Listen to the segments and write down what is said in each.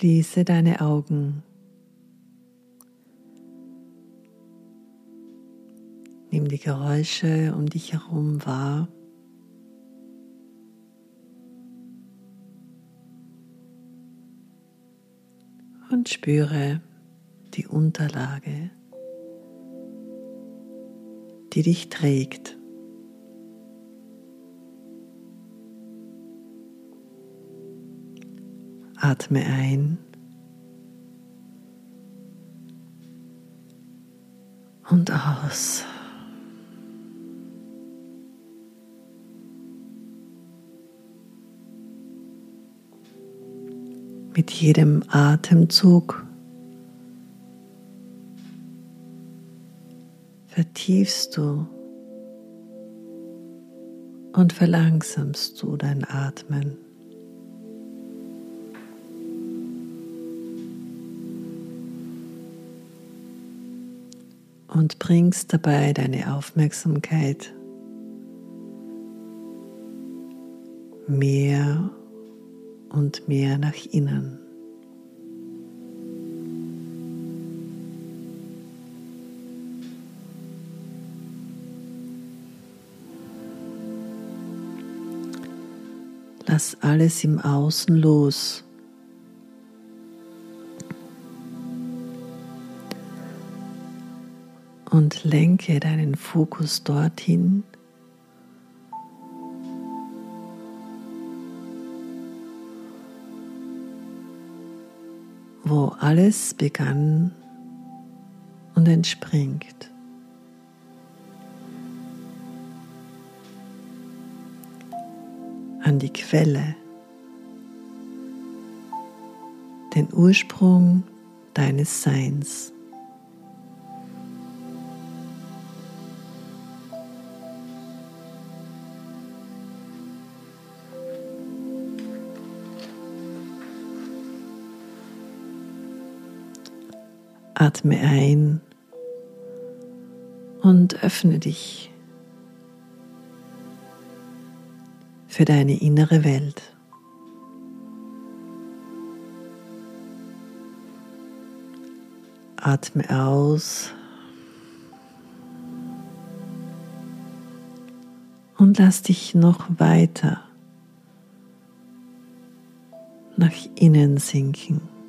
Schließe deine Augen. Nimm die Geräusche um dich herum wahr. Und spüre die Unterlage, die dich trägt. Atme ein und aus. Mit jedem Atemzug vertiefst du und verlangsamst du dein Atmen. Und bringst dabei deine Aufmerksamkeit mehr und mehr nach innen. Lass alles im Außen los. Und lenke deinen Fokus dorthin, wo alles begann und entspringt. An die Quelle, den Ursprung deines Seins. Atme ein und öffne dich für deine innere Welt. Atme aus und lass dich noch weiter nach innen sinken.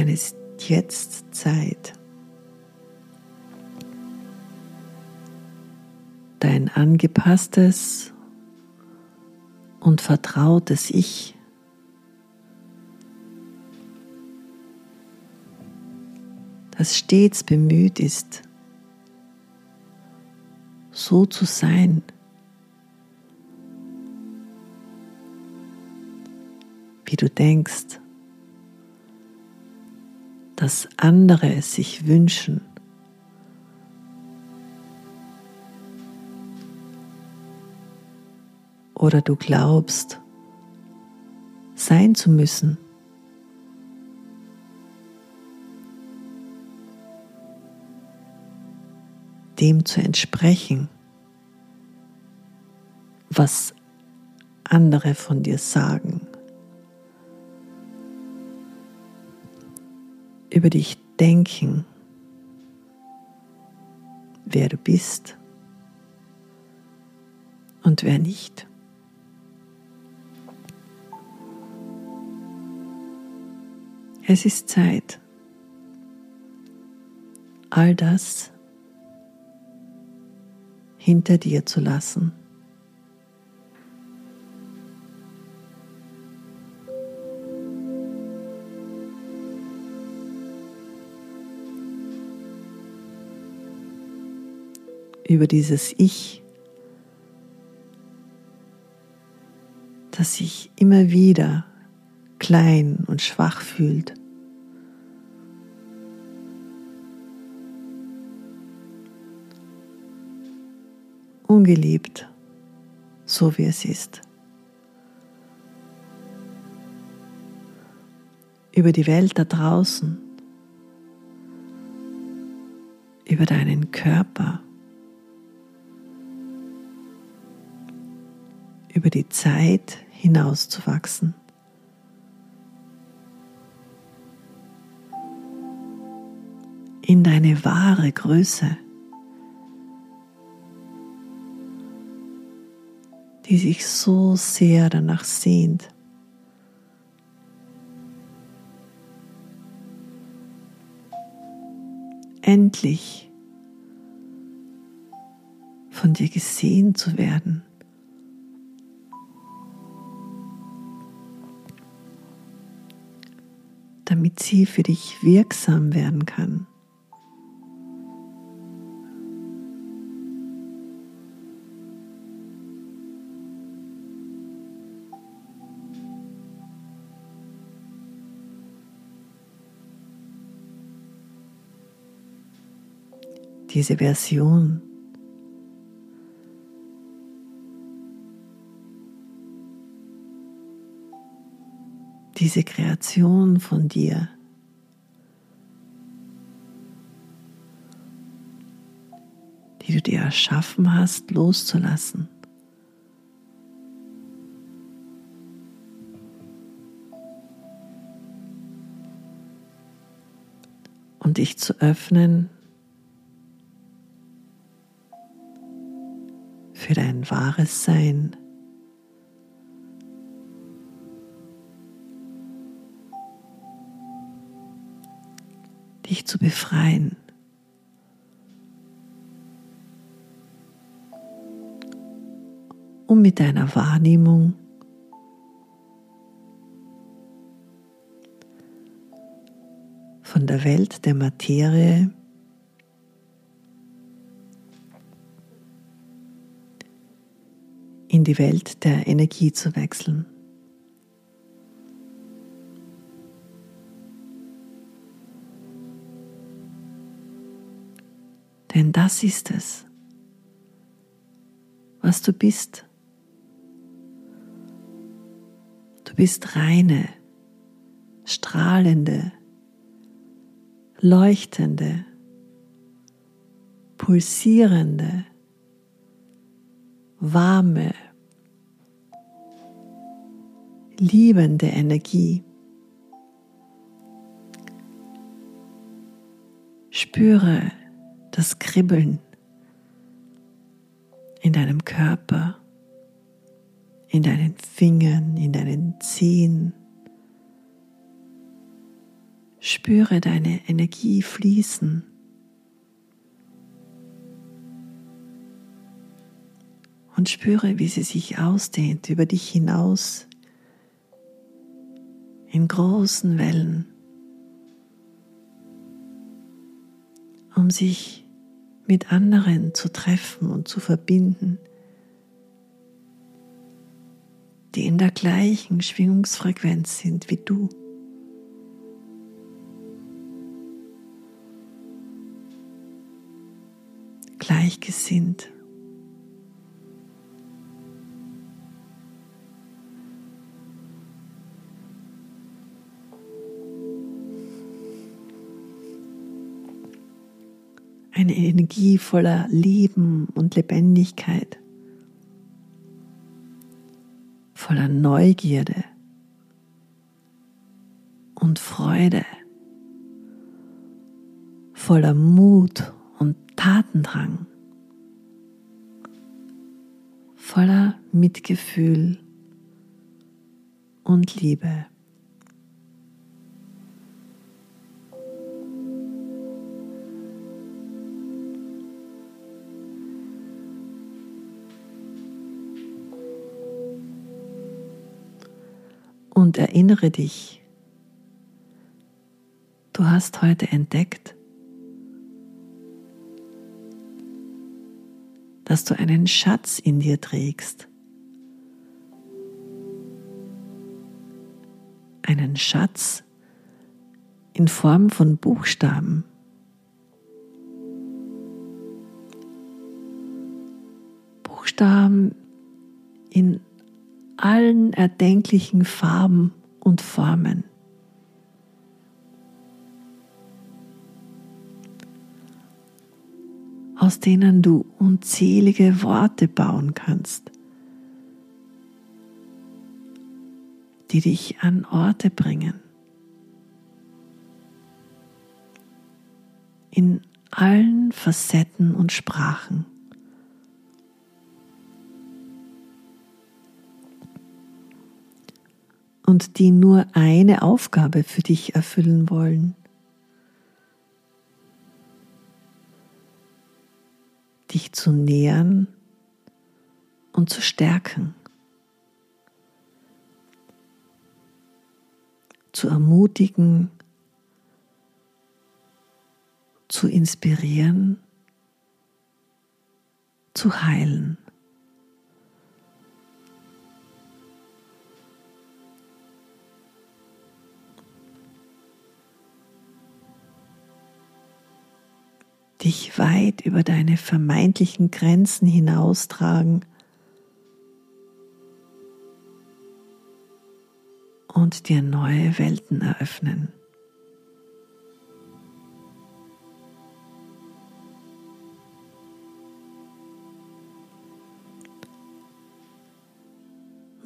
Denn es ist jetzt Zeit, dein angepasstes und vertrautes Ich das stets bemüht ist, so zu sein, wie du denkst, dass andere es sich wünschen. Oder du glaubst, sein zu müssen. Dem zu entsprechen, was andere von dir sagen. Über dich denken, wer du bist und wer nicht. Es ist Zeit, all das hinter dir zu lassen. Über dieses Ich, das sich immer wieder klein und schwach fühlt. Ungeliebt, so wie es ist. Über die Welt da draußen, über deinen Körper, über die Zeit hinauszuwachsen. In deine wahre Größe, die sich so sehr danach sehnt. Endlich von dir gesehen zu werden. Damit sie für dich wirksam werden kann. Diese Version diese Kreation von dir. die du dir erschaffen hast, loszulassen. Und dich zu öffnen für dein wahres Sein. Zu befreien. Um mit deiner Wahrnehmung von der Welt der Materie in die Welt der Energie zu wechseln. Denn das ist es, was du bist. Du bist reine, strahlende, leuchtende, pulsierende, warme, liebende Energie. Spüre das Kribbeln in deinem Körper, in deinen Fingern, in deinen Zehen. Spüre deine Energie fließen. Und spüre, wie sie sich ausdehnt über dich hinaus in großen Wellen. Um sich mit anderen zu treffen und zu verbinden, die in der gleichen Schwingungsfrequenz sind wie du. Gleichgesinnt. Eine Energie voller Leben und Lebendigkeit, voller Neugierde und Freude, voller Mut und Tatendrang, voller Mitgefühl und Liebe. Und erinnere dich, du hast heute entdeckt, dass du einen Schatz in dir trägst. Einen Schatz in Form von Buchstaben. Buchstaben in allen erdenklichen Farben und Formen. aus denen du unzählige Worte bauen kannst, die dich an Orte bringen. In allen Facetten und Sprachen. Und die nur eine Aufgabe für dich erfüllen wollen. Dich zu nähern und zu stärken. Zu ermutigen zu inspirieren, zu heilen. Dich weit über deine vermeintlichen Grenzen hinaustragen und dir neue Welten eröffnen.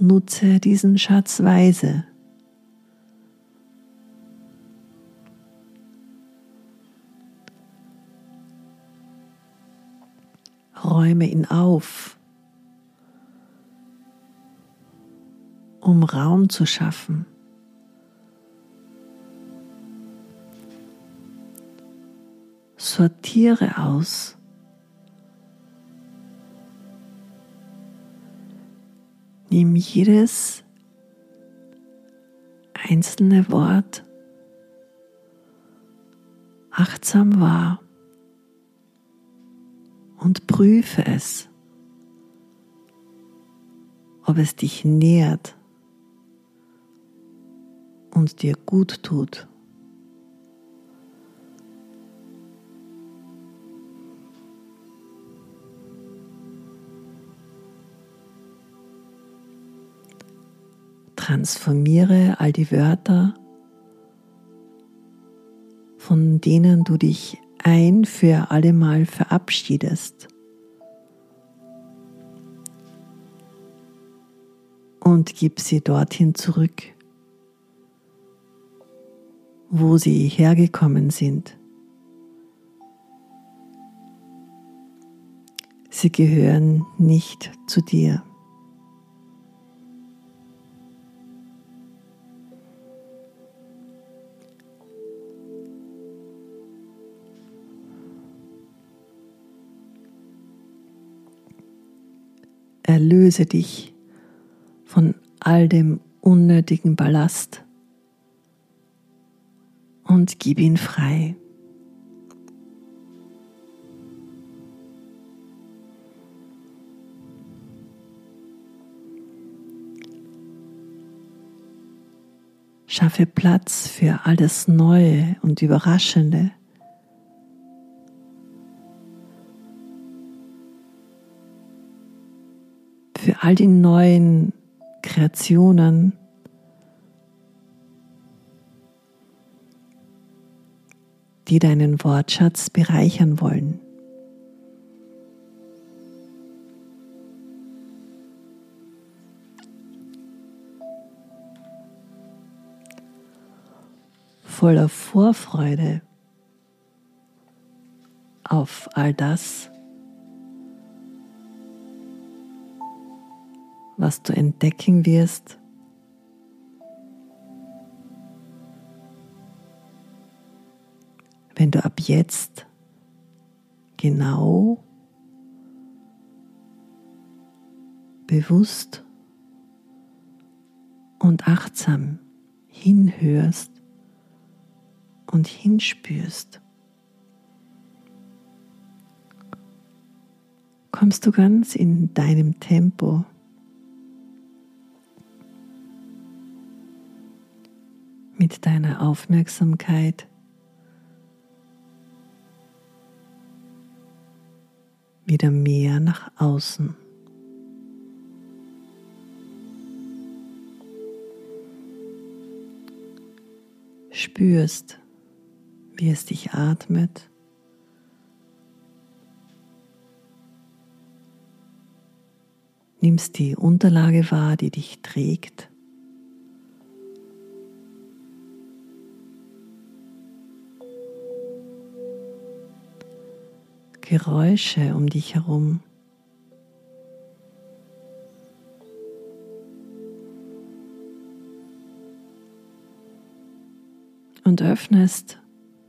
nutze diesen Schatz weise. Räume ihn auf, um Raum zu schaffen. Sortiere aus, Nimm jedes einzelne Wort achtsam wahr und prüfe es, ob es dich nährt und dir gut tut. transformiere all die Wörter, von denen du dich ein für allemal verabschiedest. Und gib sie dorthin zurück, wo sie hergekommen sind. Sie gehören nicht zu dir. Erlöse dich von all dem unnötigen Ballast und gib ihn frei. Schaffe Platz für alles Neue und Überraschende. All die neuen Kreationen, die deinen Wortschatz bereichern wollen. Voller Vorfreude auf all das, was du entdecken wirst. Wenn du ab jetzt genau bewusst und achtsam hinhörst und hinspürst, kommst du ganz in deinem Tempo mit deiner Aufmerksamkeit wieder mehr nach außen. Spürst, wie es dich atmet. Nimmst die Unterlage wahr, die dich trägt. Geräusche um dich herum. Und öffnest,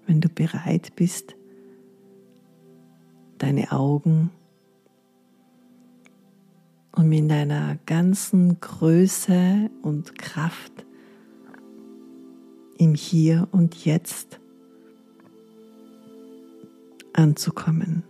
wenn du bereit bist, deine Augen um in deiner ganzen Größe und Kraft im Hier und Jetzt anzukommen.